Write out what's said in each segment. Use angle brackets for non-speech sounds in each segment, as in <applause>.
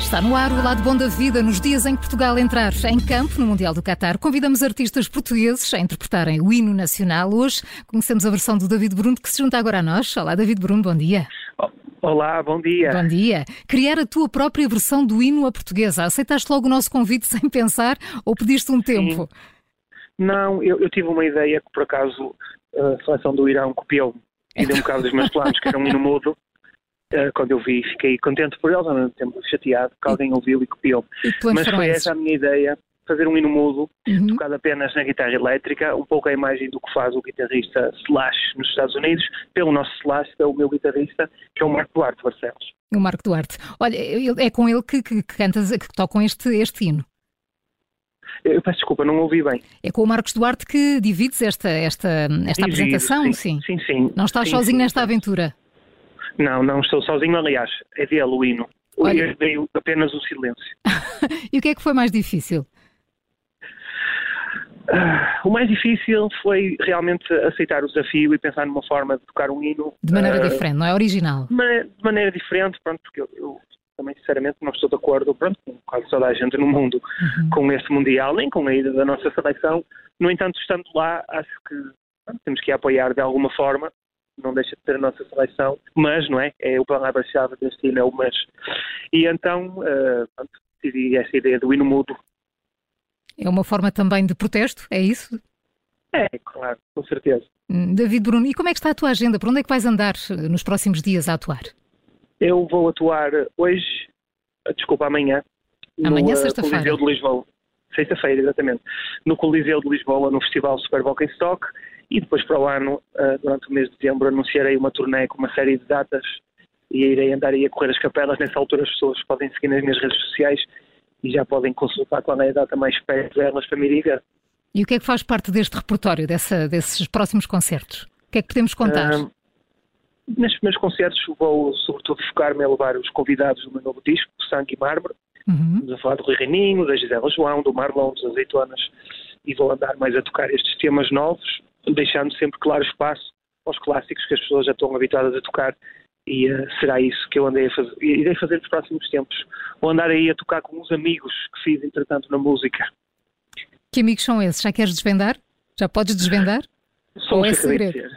Está no ar o lado bom da vida nos dias em que Portugal entrar em campo no Mundial do Qatar. Convidamos artistas portugueses a interpretarem o hino nacional. Hoje conhecemos a versão do David Bruno que se junta agora a nós. Olá, David Bruno, bom dia. Olá, bom dia. Bom dia. Criar a tua própria versão do hino à portuguesa. Aceitaste logo o nosso convite sem pensar ou pediste um tempo? Sim. Não, eu, eu, tive uma ideia que por acaso a seleção do Irão copiou-me e deu um bocado dos meus planos, que era um hino mudo. Uh, quando eu vi, fiquei contente por eles, ao mesmo tempo chateado, que alguém ouviu e copiou. Mas foi essa a minha ideia, fazer um hino mudo, uhum. tocado apenas na guitarra elétrica, um pouco a imagem do que faz o guitarrista Slash nos Estados Unidos, pelo nosso Slash, que é o meu guitarrista, que é o Marco Duarte Barcelos. O Marco Duarte. Olha, é com ele que, que, que cantas, que tocam este, este hino. Eu peço desculpa, não ouvi bem. É com o Marcos Duarte que divides esta, esta, esta apresentação, sim. Sim, sim. sim. Não estás sim, sozinho sim, nesta aventura? Não, não estou sozinho, aliás, é dele o hino. Olha... Eu apenas o silêncio. <laughs> e o que é que foi mais difícil? Uh, o mais difícil foi realmente aceitar o desafio e pensar numa forma de tocar um hino. De maneira uh, diferente, não é original? De maneira diferente, pronto, porque eu, eu, também sinceramente não estou de acordo, pronto, com quase toda a gente no mundo uhum. com este Mundial, nem com a ida da nossa seleção. No entanto, estando lá, acho que pronto, temos que apoiar de alguma forma não deixa de ter a nossa seleção, mas, não é? É o palavra-chave deste hino, é o mas. E então, uh, pronto, decidi essa ideia do hino mudo. É uma forma também de protesto, é isso? É, claro, com certeza. Hum, David Bruno, e como é que está a tua agenda? Para onde é que vais andar eh, nos próximos dias a atuar? Eu vou atuar hoje, eh, desculpa, amanhã. Amanhã, sexta-feira. Coliseu de Lisboa. Sexta-feira, exatamente. No Coliseu de Lisboa, no Festival Super Stock e depois para o ano, eh, durante o mês de dezembro, anunciarei uma turnê com uma série de datas e irei andar aí a correr as capelas. Nessa altura as pessoas podem seguir nas minhas redes sociais e já podem consultar qual é a data mais perto delas para me ver. E o que é que faz parte deste repertório, dessa, desses próximos concertos? O que é que podemos contar? Uh, nestes meus concertos vou sobretudo focar-me a levar os convidados do meu novo disco, Sangue e Mármore. Uhum. A falar do Rui Reininho, da Gisela João, do Marlon, dos Azeitonas e vou andar mais a tocar estes temas novos deixando sempre claro espaço aos clássicos que as pessoas já estão habituadas a tocar e uh, será isso que eu andei a fazer, irei fazer nos próximos tempos. Vou andar aí a tocar com uns amigos que fiz, entretanto, na música. Que amigos são esses? Já queres desvendar? Já podes desvendar? <laughs> São Ou é segredo? De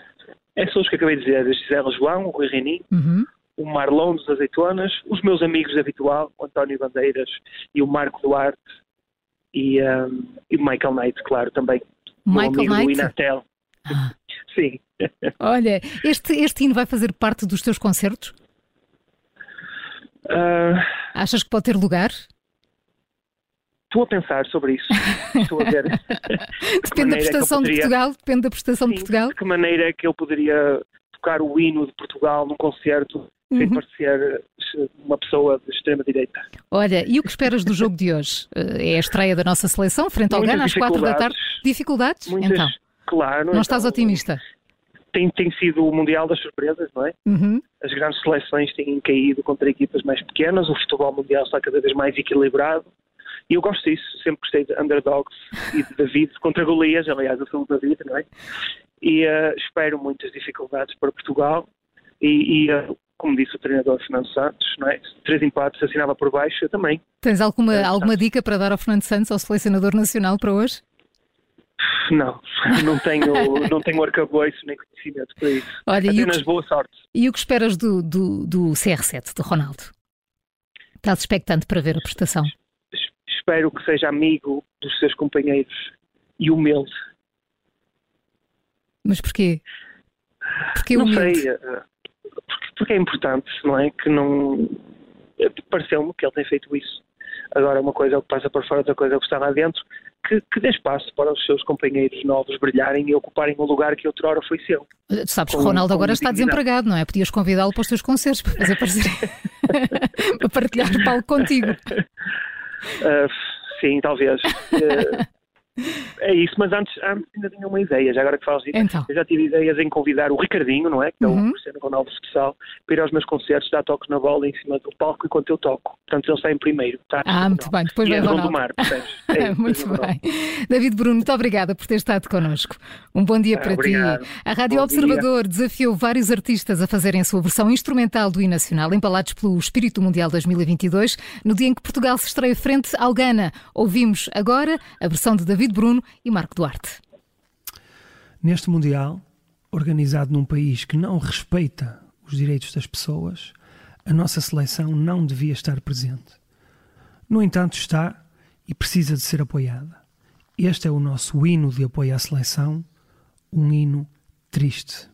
é só os que acabei de dizer. A Gisela João, o Rui Renin, uhum. o Marlon dos Azeitonas, os meus amigos habitual, o António Bandeiras e o Marco Duarte e, um, eh, e o Michael Knight, claro, também. Michael Knight? <laughs> Sim. Olha, este, este hino vai fazer parte dos teus concertos? Uh... Achas que pode ter lugar? Estou a pensar sobre isso. Estou a ver. <laughs> depende da prestação poderia... de Portugal? Depende da prestação Sim, de Portugal? De que maneira é que eu poderia tocar o hino de Portugal num concerto uhum. sem parecer uma pessoa de extrema-direita. Olha, e o que esperas do jogo de hoje? Eh, é a estreia da nossa seleção frente ao Ghana às quatro da tarde. Dificuldades? Muitas, então. Claro. Não então, estás otimista? Tem, tem sido o Mundial das Surpresas, não é? Uhum. As grandes seleções têm caído contra equipas mais pequenas, o futebol mundial está cada vez mais equilibrado. E eu gosto disso, sempre gostei de underdogs e de David <laughs> contra Golias, aliás, eu sou o David, não é? E uh, espero muitas dificuldades para Portugal. E, e uh, como disse o treinador Fernando Santos, não é? três empates assinava por baixo, eu também. Tens alguma, uh, alguma dica para dar ao Fernando Santos, ao selecionador nacional, para hoje? Não, <laughs> não tenho, não tenho arcabouço nem conhecimento para isso. Olha, Apenas que, boa sorte. E o que esperas do, do, do CR7, do Ronaldo? Estás expectante para ver a prestação? Espero que seja amigo dos seus companheiros e humilde. Mas porquê? Porquê não humilde? sei, eh, porque, porque é importante, não é? Que não. Pareceu-me que ele tem feito isso. Agora, uma coisa é o que passa por fora, outra coisa é o que está lá dentro que, que dê espaço para os seus companheiros novos brilharem e ocuparem um lugar que outrora foi seu. Tu sabes que o Ronaldo agora está desempregado, não é? Podias convidá-lo para os teus concertos para fazer parecer, <laughs> para partilhar o palco contigo. Uh, <laughs> sim, talvez. Uh, <laughs> É isso, mas antes, antes ainda tinha uma ideia, já agora que falas disso. Então. Eu já tive ideias em convidar o Ricardinho, não é? Que é uhum. o Cristiano Ronaldo futsal, para ir aos meus concertos, dar toques na bola em cima do palco enquanto eu toco. Portanto, ele está em primeiro. Tá? Ah, muito bem. Depois e <laughs> é Ronaldo. do mar, é, muito bem. David Bruno, muito obrigada por ter estado connosco. Um bom dia ah, para obrigado. ti. A Rádio bom Observador dia. desafiou vários artistas a fazerem a sua versão instrumental do hino nacional, embalados pelo Espírito Mundial 2022, no dia em que Portugal se estreia frente ao Ghana. Ouvimos agora a versão de David Bruno e Marco Duarte. Neste Mundial, organizado num país que não respeita os direitos das pessoas, a nossa seleção não devia estar presente. No entanto, está e precisa de ser apoiada. Este é o nosso hino de apoio à seleção, um hino triste.